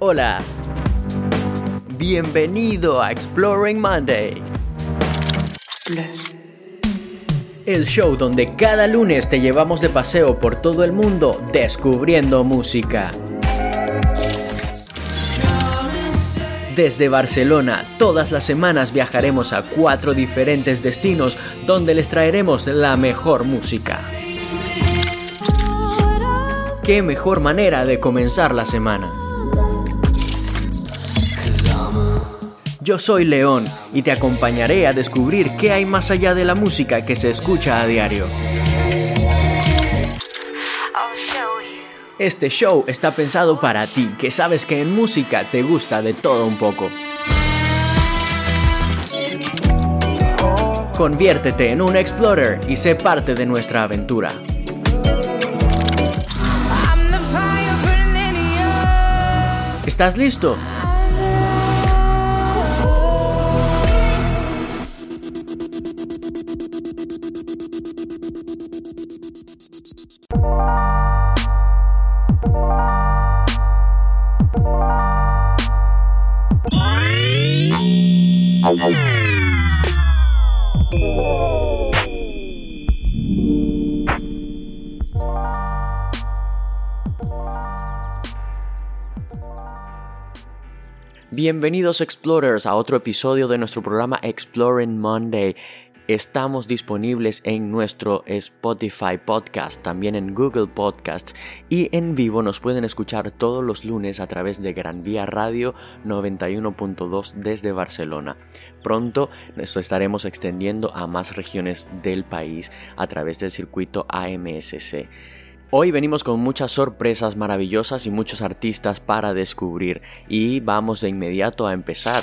Hola. Bienvenido a Exploring Monday. El show donde cada lunes te llevamos de paseo por todo el mundo descubriendo música. Desde Barcelona, todas las semanas viajaremos a cuatro diferentes destinos donde les traeremos la mejor música. ¿Qué mejor manera de comenzar la semana? Yo soy León y te acompañaré a descubrir qué hay más allá de la música que se escucha a diario. Este show está pensado para ti, que sabes que en música te gusta de todo un poco. Conviértete en un explorer y sé parte de nuestra aventura. ¿Estás listo? Bienvenidos Explorers a otro episodio de nuestro programa Exploring Monday. Estamos disponibles en nuestro Spotify podcast, también en Google Podcast y en vivo nos pueden escuchar todos los lunes a través de Gran Vía Radio 91.2 desde Barcelona. Pronto nos estaremos extendiendo a más regiones del país a través del circuito AMSC. Hoy venimos con muchas sorpresas maravillosas y muchos artistas para descubrir y vamos de inmediato a empezar.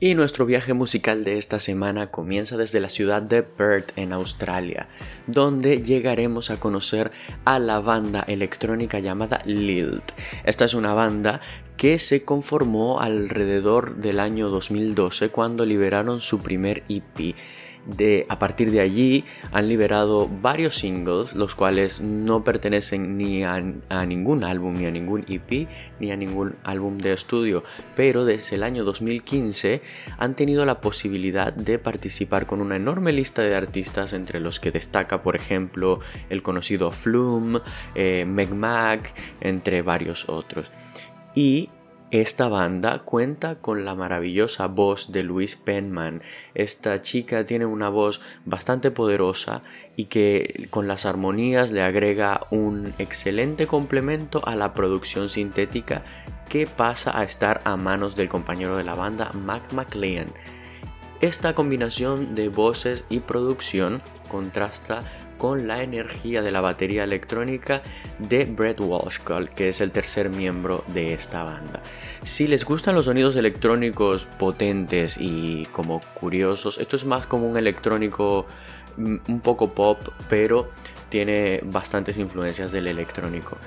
Y nuestro viaje musical de esta semana comienza desde la ciudad de Perth en Australia, donde llegaremos a conocer a la banda electrónica llamada Lilt. Esta es una banda que se conformó alrededor del año 2012 cuando liberaron su primer EP a partir de allí han liberado varios singles, los cuales no pertenecen ni a, ningún álbum, ni a ningún EP, ni a ningún álbum de estudio, pero desde el año 2015 han tenido la posibilidad de participar con una enorme lista de artistas, entre los que destaca, por ejemplo, el conocido Flume, eh, Meg Mac, entre varios otros. Y esta banda cuenta con la maravillosa voz de Luis Penman. Esta chica tiene una voz bastante poderosa y que con las armonías le agrega un excelente complemento a la producción sintética que pasa a estar a manos del compañero de la banda, Mac McLean. Esta combinación de voces y producción contrasta con la energía de la batería electrónica de Brett Walsh, que es el tercer miembro de esta banda. Si les gustan los sonidos electrónicos potentes y como curiosos, esto es más como un electrónico mm, un poco pop, pero tiene bastantes influencias del electrónico.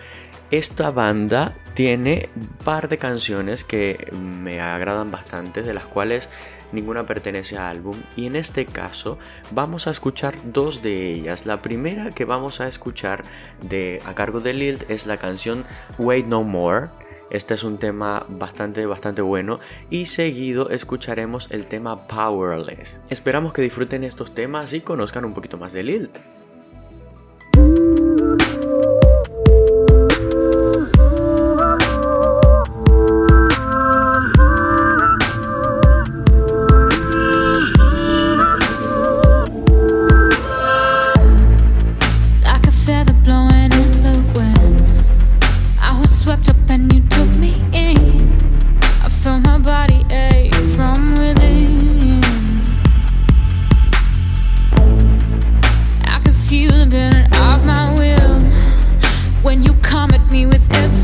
Esta banda tiene un par de canciones que me agradan bastante, de las cuales ninguna pertenece a álbum y en este caso vamos a escuchar dos de ellas. La primera que vamos a escuchar de a cargo de Lilt es la canción Wait No More. Este es un tema bastante bastante bueno y seguido escucharemos el tema Powerless. Esperamos que disfruten estos temas y conozcan un poquito más de Lilt.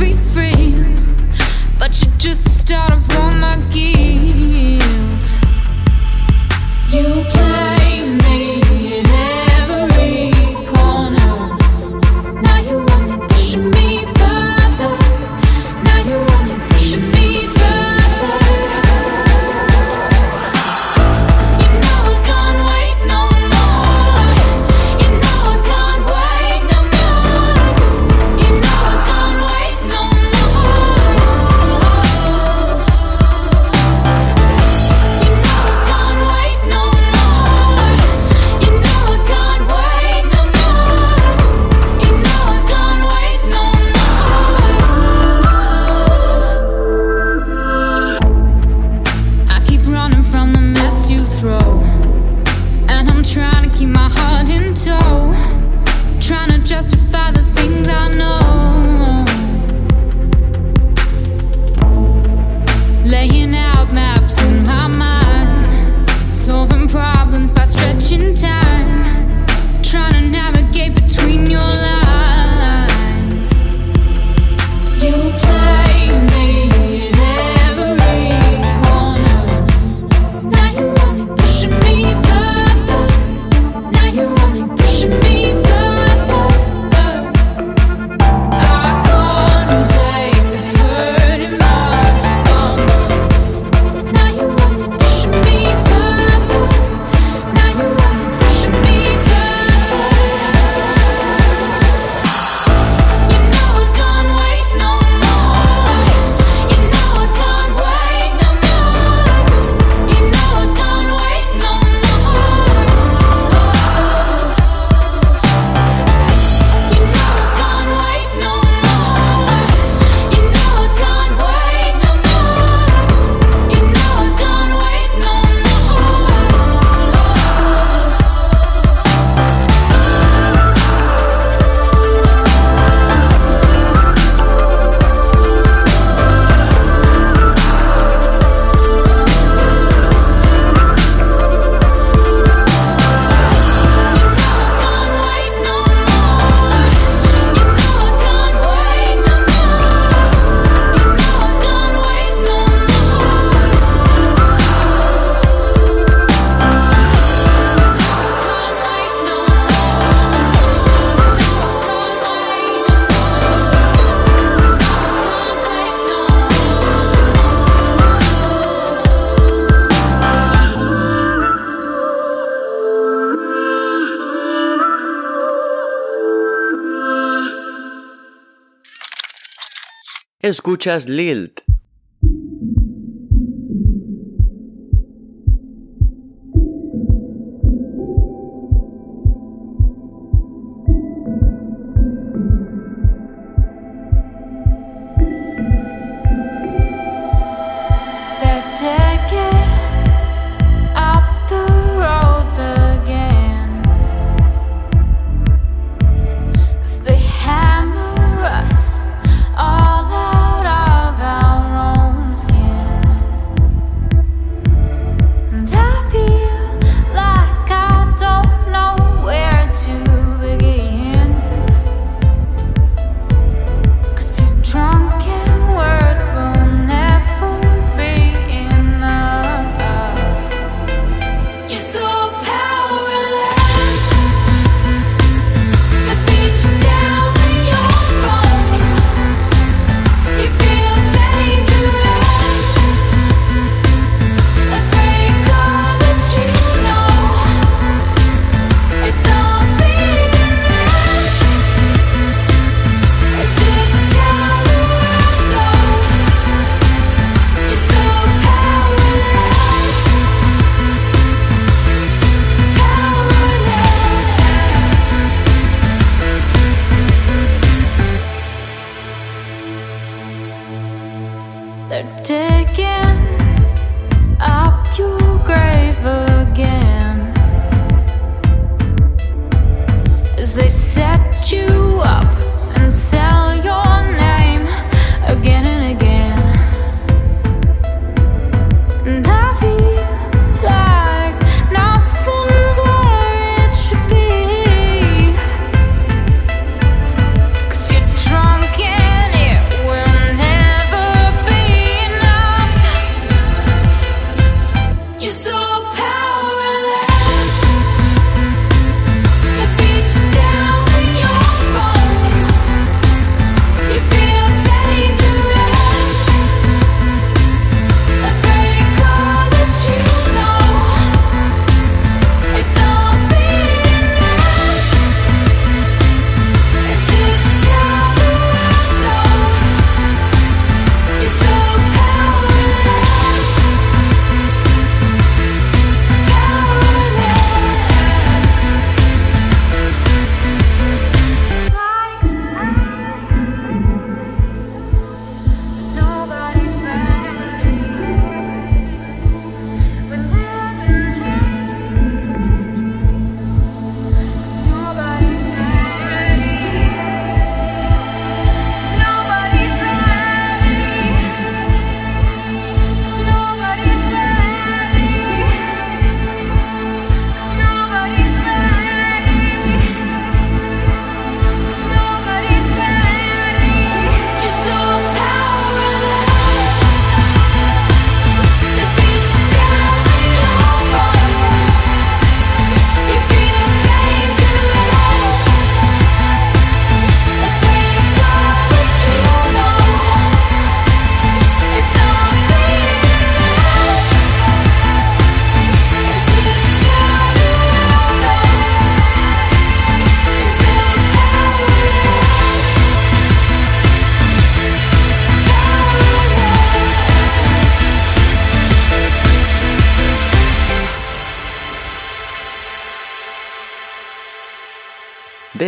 free, free. But you're just out of all my guilt. You Escuchas Lilt.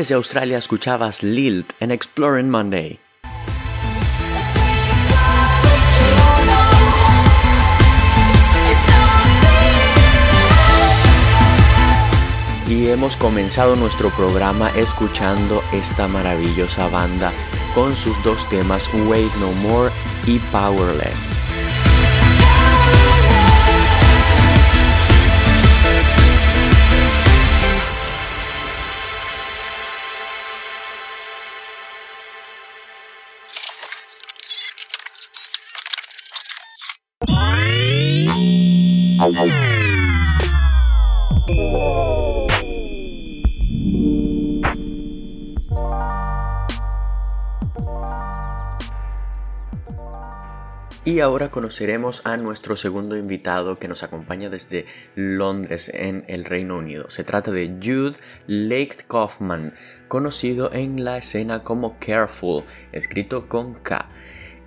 Desde Australia escuchabas Lilt en Exploring Monday. Y hemos comenzado nuestro programa escuchando esta maravillosa banda con sus dos temas Wait No More y Powerless. Y ahora conoceremos a nuestro segundo invitado que nos acompaña desde Londres, en el Reino Unido. Se trata de Jude Lake Kaufman, conocido en la escena como Careful, escrito con K.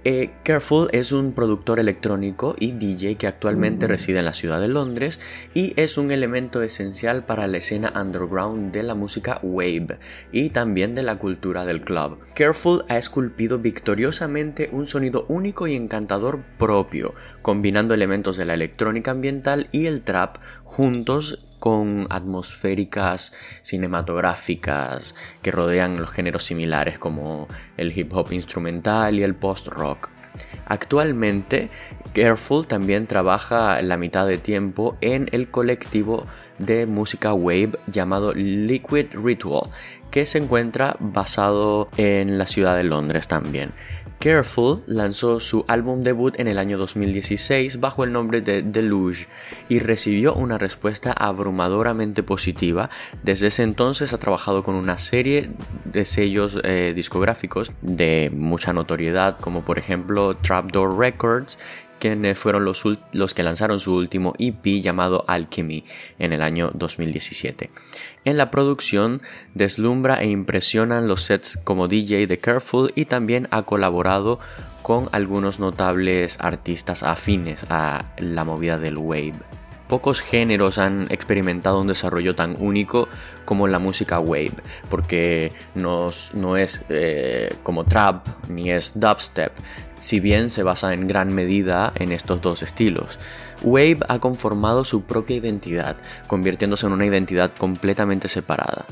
Eh, Careful es un productor electrónico y DJ que actualmente reside en la ciudad de Londres y es un elemento esencial para la escena underground de la música wave y también de la cultura del club. Careful ha esculpido victoriosamente un sonido único y encantador propio, combinando elementos de la electrónica ambiental y el trap juntos con atmosféricas cinematográficas que rodean los géneros similares como el hip hop instrumental y el post-rock. Actualmente, Careful también trabaja la mitad de tiempo en el colectivo de música wave llamado Liquid Ritual, que se encuentra basado en la ciudad de Londres también. Careful lanzó su álbum debut en el año 2016 bajo el nombre de Deluge y recibió una respuesta abrumadoramente positiva. Desde ese entonces ha trabajado con una serie de sellos eh, discográficos de mucha notoriedad como por ejemplo Trapdoor Records quienes fueron los, los, que lanzaron su último EP llamado Alchemy en el año 2017. En la producción deslumbra e impresionan los sets como DJ de Careful y también ha colaborado con algunos notables artistas afines a la movida del wave. Pocos géneros han experimentado un desarrollo tan único como la música wave, porque no, es eh, como trap ni es dubstep, si bien se basa en gran medida en estos dos estilos. Wave ha conformado su propia identidad, convirtiéndose en una identidad completamente separada.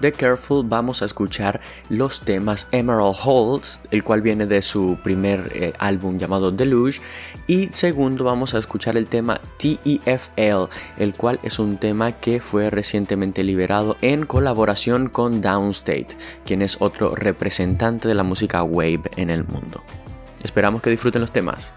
De Careful vamos a escuchar los temas Emerald Halls, el cual viene de su primer eh, álbum llamado Deluge, y segundo vamos a escuchar el tema TEFL, el cual es un tema que fue recientemente liberado en colaboración con Downstate, quien es otro representante de la música wave en el mundo. Esperamos que disfruten los temas.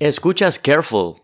Escuchas Careful.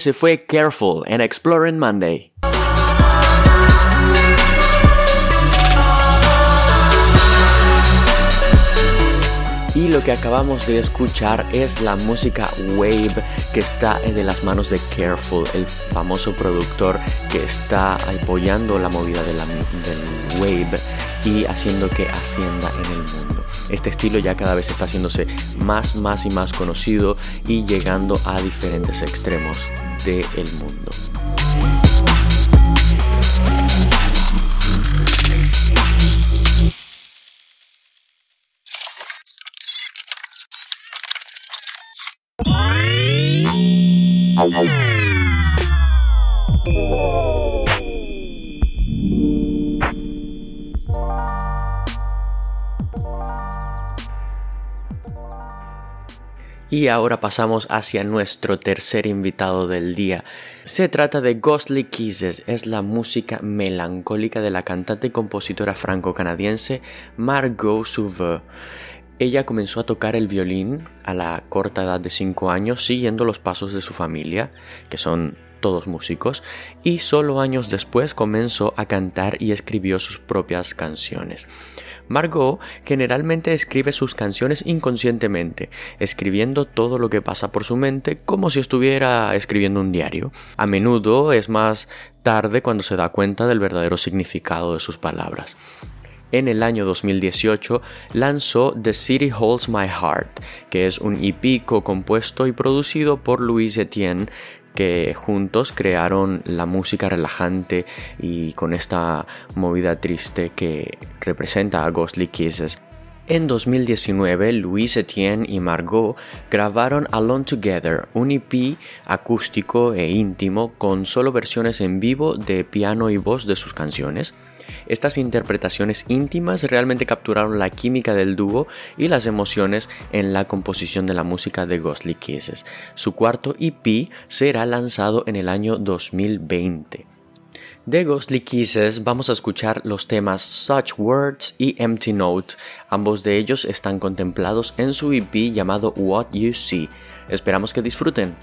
Ese fue Careful en Exploring Monday. Y lo que acabamos de escuchar es la música Wave que está de las manos de Careful, el famoso productor que está apoyando la movida de la, del Wave y haciendo que ascienda en el mundo. Este estilo ya cada vez está haciéndose más, más y más conocido y llegando a diferentes extremos del mundo. Y ahora pasamos hacia nuestro tercer invitado del día. Se trata de Ghostly Kisses, es la música melancólica de la cantante y compositora franco-canadiense Margot Sauveur. Ella comenzó a tocar el violín a la corta edad de 5 años siguiendo los pasos de su familia, que son todos músicos, y solo años después comenzó a cantar y escribió sus propias canciones. Margot generalmente escribe sus canciones inconscientemente, escribiendo todo lo que pasa por su mente como si estuviera escribiendo un diario. A menudo es más tarde cuando se da cuenta del verdadero significado de sus palabras. En el año 2018 lanzó The City Holds My Heart, que es un EP co-compuesto y producido por Louis Etienne, que juntos crearon la música relajante y con esta movida triste que representa a Ghostly Kisses. En 2019, Louis Etienne y Margot grabaron Alone Together, un EP acústico e íntimo con solo versiones en vivo de piano y voz de sus canciones. Estas interpretaciones íntimas realmente capturaron la química del dúo y las emociones en la composición de la música de Ghostly Kisses. Su cuarto EP será lanzado en el año 2020. De Ghostly Kisses vamos a escuchar los temas Such Words y Empty Note. Ambos de ellos están contemplados en su EP llamado What You See. Esperamos que disfruten.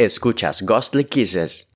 Escuchas Ghostly Kisses.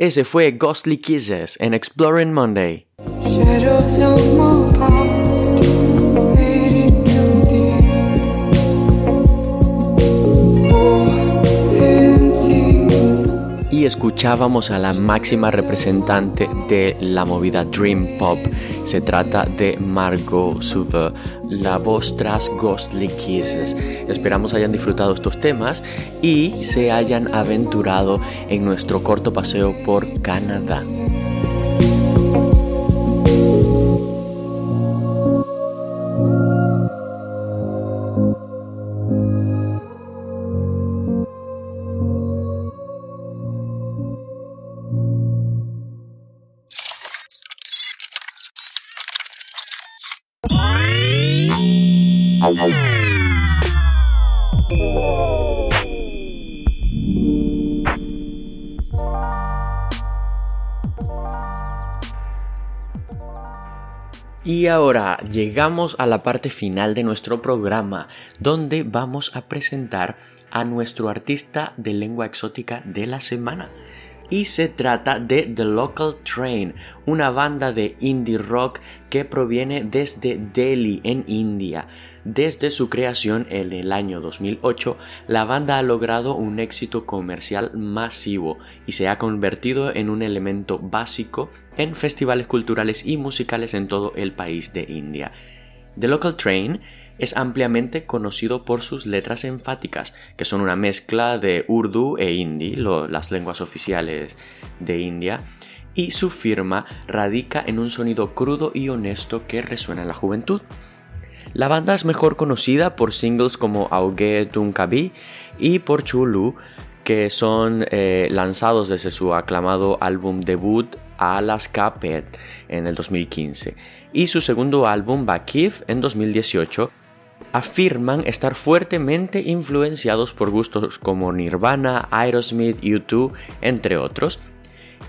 Ese fue Ghostly Kisses en Exploring Monday. Y escuchábamos a la máxima representante de la movida Dream Pop. Se trata de Margot Suver, la voz tras Ghostly Kisses. Esperamos hayan disfrutado estos temas y se hayan aventurado en nuestro corto paseo por Canadá. Y ahora llegamos a la parte final de nuestro programa, donde vamos a presentar a nuestro artista de lengua exótica de la semana. Y se trata de The Local Train, una banda de indie rock que proviene desde Delhi, en India. Desde su creación en el año 2008, la banda ha logrado un éxito comercial masivo y se ha convertido en un elemento básico en festivales culturales y musicales en todo el país de India. The Local Train es ampliamente conocido por sus letras enfáticas, que son una mezcla de urdu e hindi, las lenguas oficiales de India, y su firma radica en un sonido crudo y honesto que resuena en la juventud. La banda es mejor conocida por singles como Auge Tum Kabi y por Chulu, que son eh, lanzados desde su aclamado álbum debut Alaska Pet en el 2015 y su segundo álbum Bakif en 2018 afirman estar fuertemente influenciados por gustos como Nirvana, Aerosmith, U2, entre otros,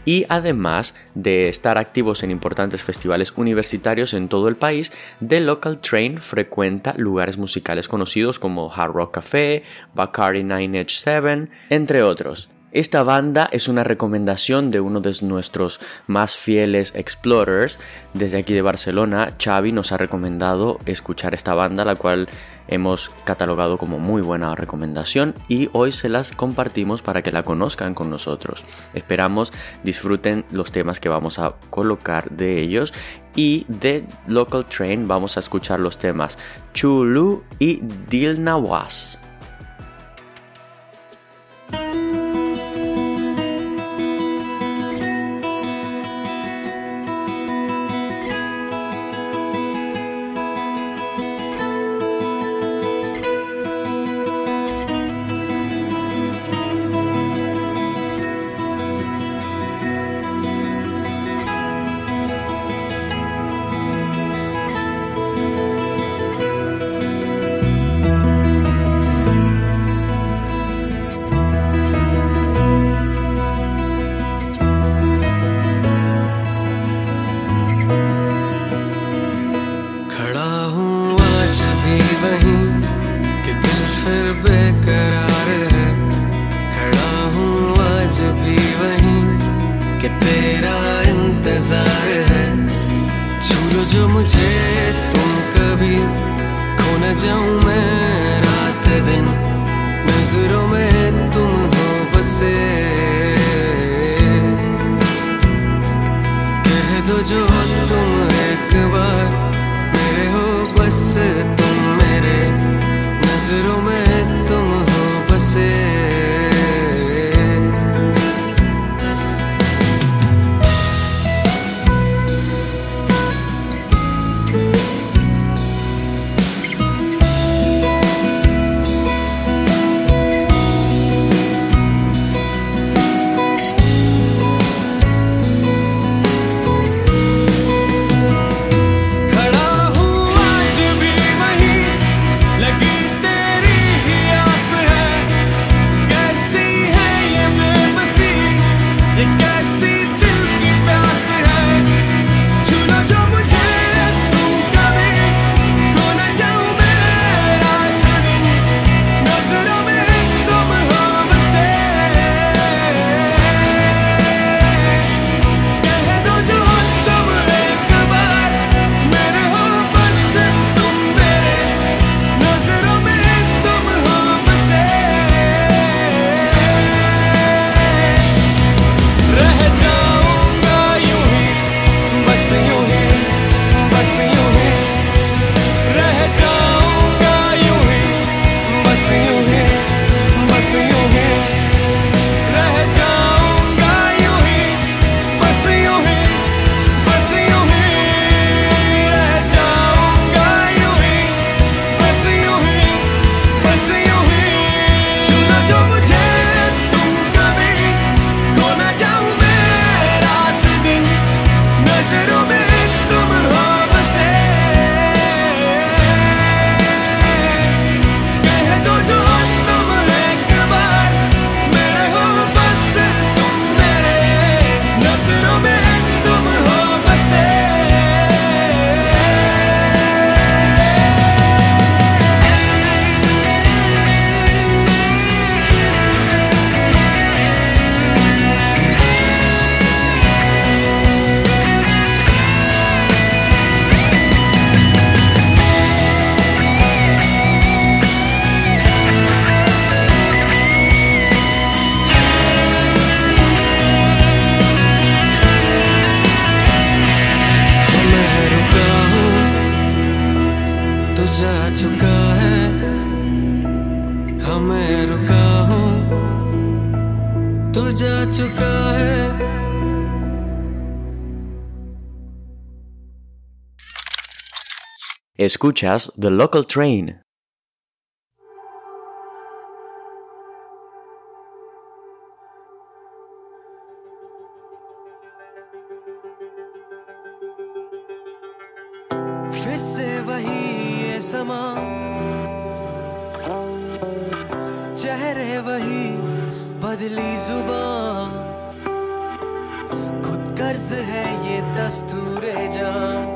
y además de estar activos en importantes festivales universitarios en todo el país, The Local Train frecuenta lugares musicales conocidos como Hard Rock Café, Bacardi 9H7, entre otros. Esta banda es una recomendación de uno de nuestros más fieles explorers. Desde aquí de Barcelona, Xavi nos ha recomendado escuchar esta banda, la cual hemos catalogado como muy buena recomendación y hoy se las compartimos para que la conozcan con nosotros. Esperamos disfruten los temas que vamos a colocar de ellos y de Local Train vamos a escuchar los temas Chulu y Dil Nawas. दो जो तुम एक बार मेरे हो, बस तुम मेरे नज़रों में तुम हो, बसे। Escuchas The Local Train. फिर से वही ये समा। चेहरे वही बदली ज़ुबान। खुद कर्ज है ये दस्तूर जान।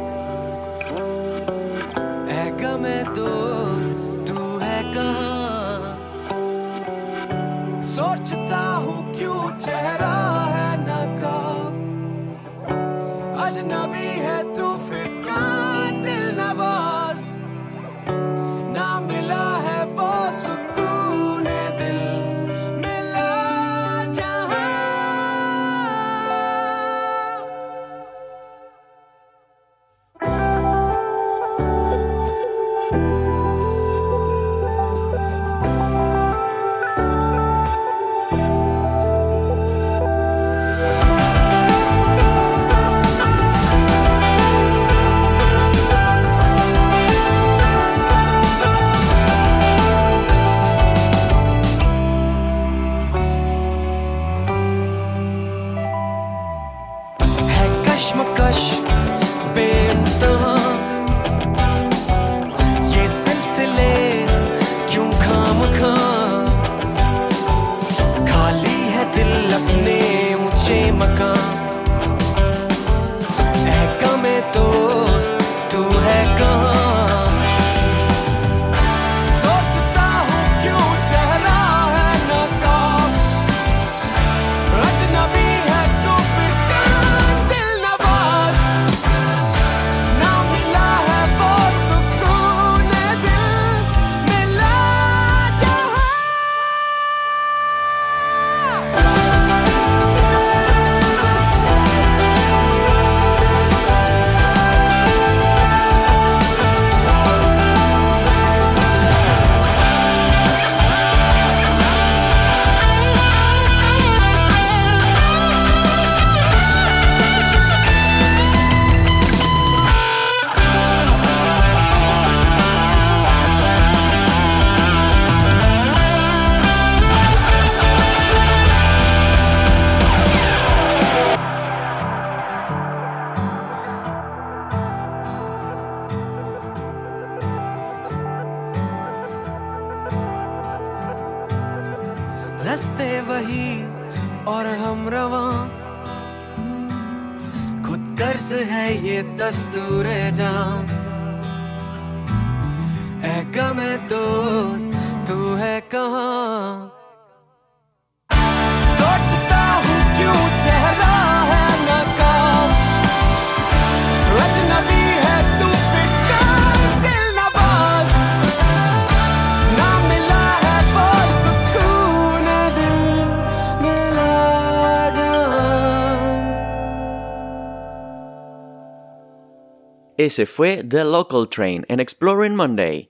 Ese fue The Local Train en Exploring Monday.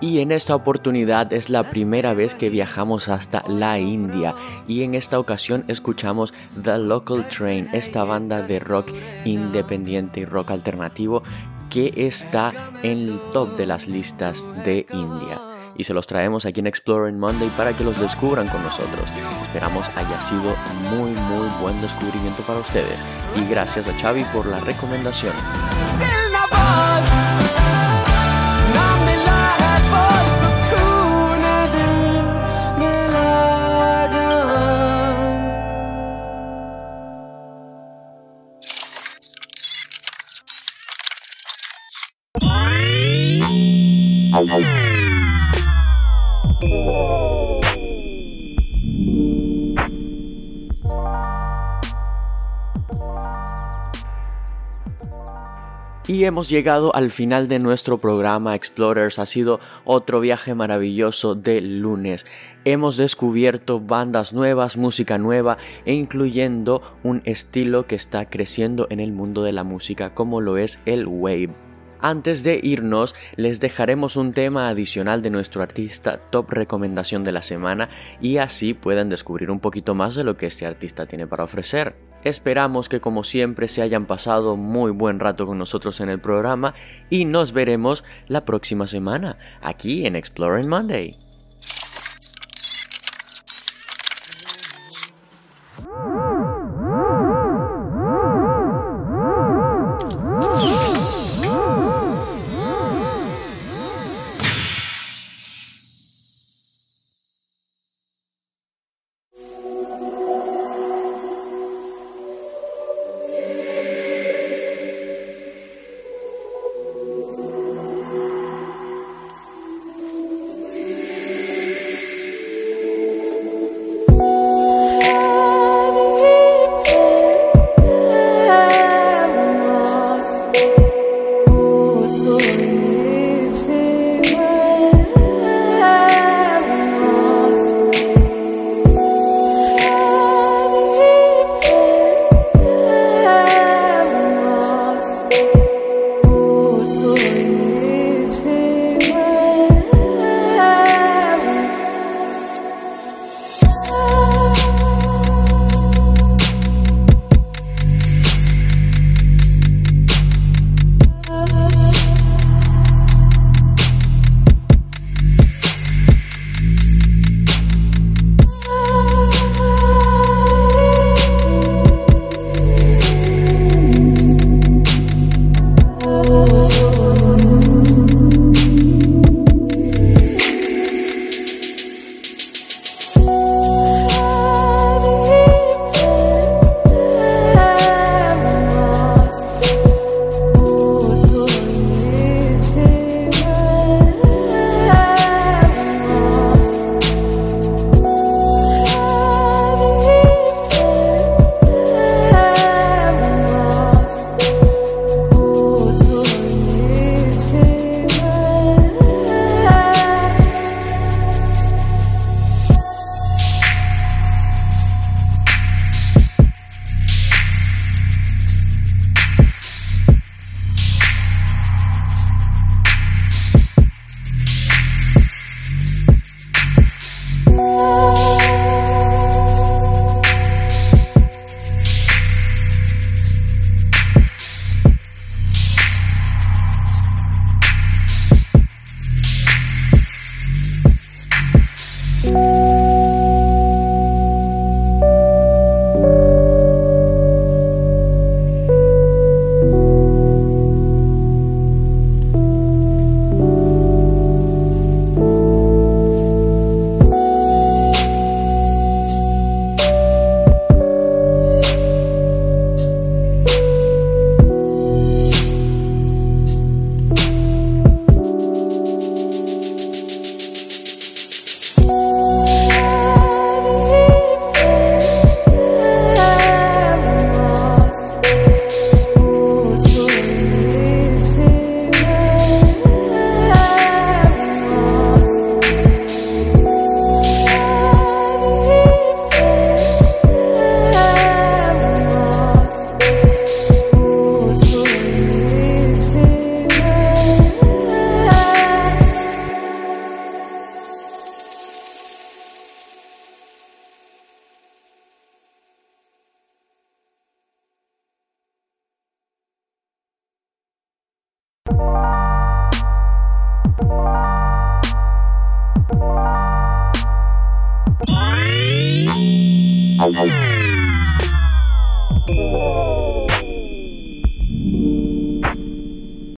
Y en esta oportunidad es la primera vez que viajamos hasta la India y en esta ocasión escuchamos The Local Train, esta banda de rock independiente y rock alternativo que está en el top de las listas de India. Y se los traemos aquí en Exploring Monday para que los descubran con nosotros. Esperamos haya sido muy muy buen descubrimiento para ustedes. Y gracias a Xavi por la recomendación. Y hemos llegado al final de nuestro programa Explorers. Ha sido otro viaje maravilloso de lunes. Hemos descubierto bandas nuevas, música nueva e incluyendo un estilo que está creciendo en el mundo de la música como lo es el wave. Antes de irnos, les dejaremos un tema adicional de nuestro artista top recomendación de la semana y así puedan descubrir un poquito más de lo que este artista tiene para ofrecer. Esperamos que como siempre se hayan pasado muy buen rato con nosotros en el programa y nos veremos la próxima semana aquí en Exploring Monday.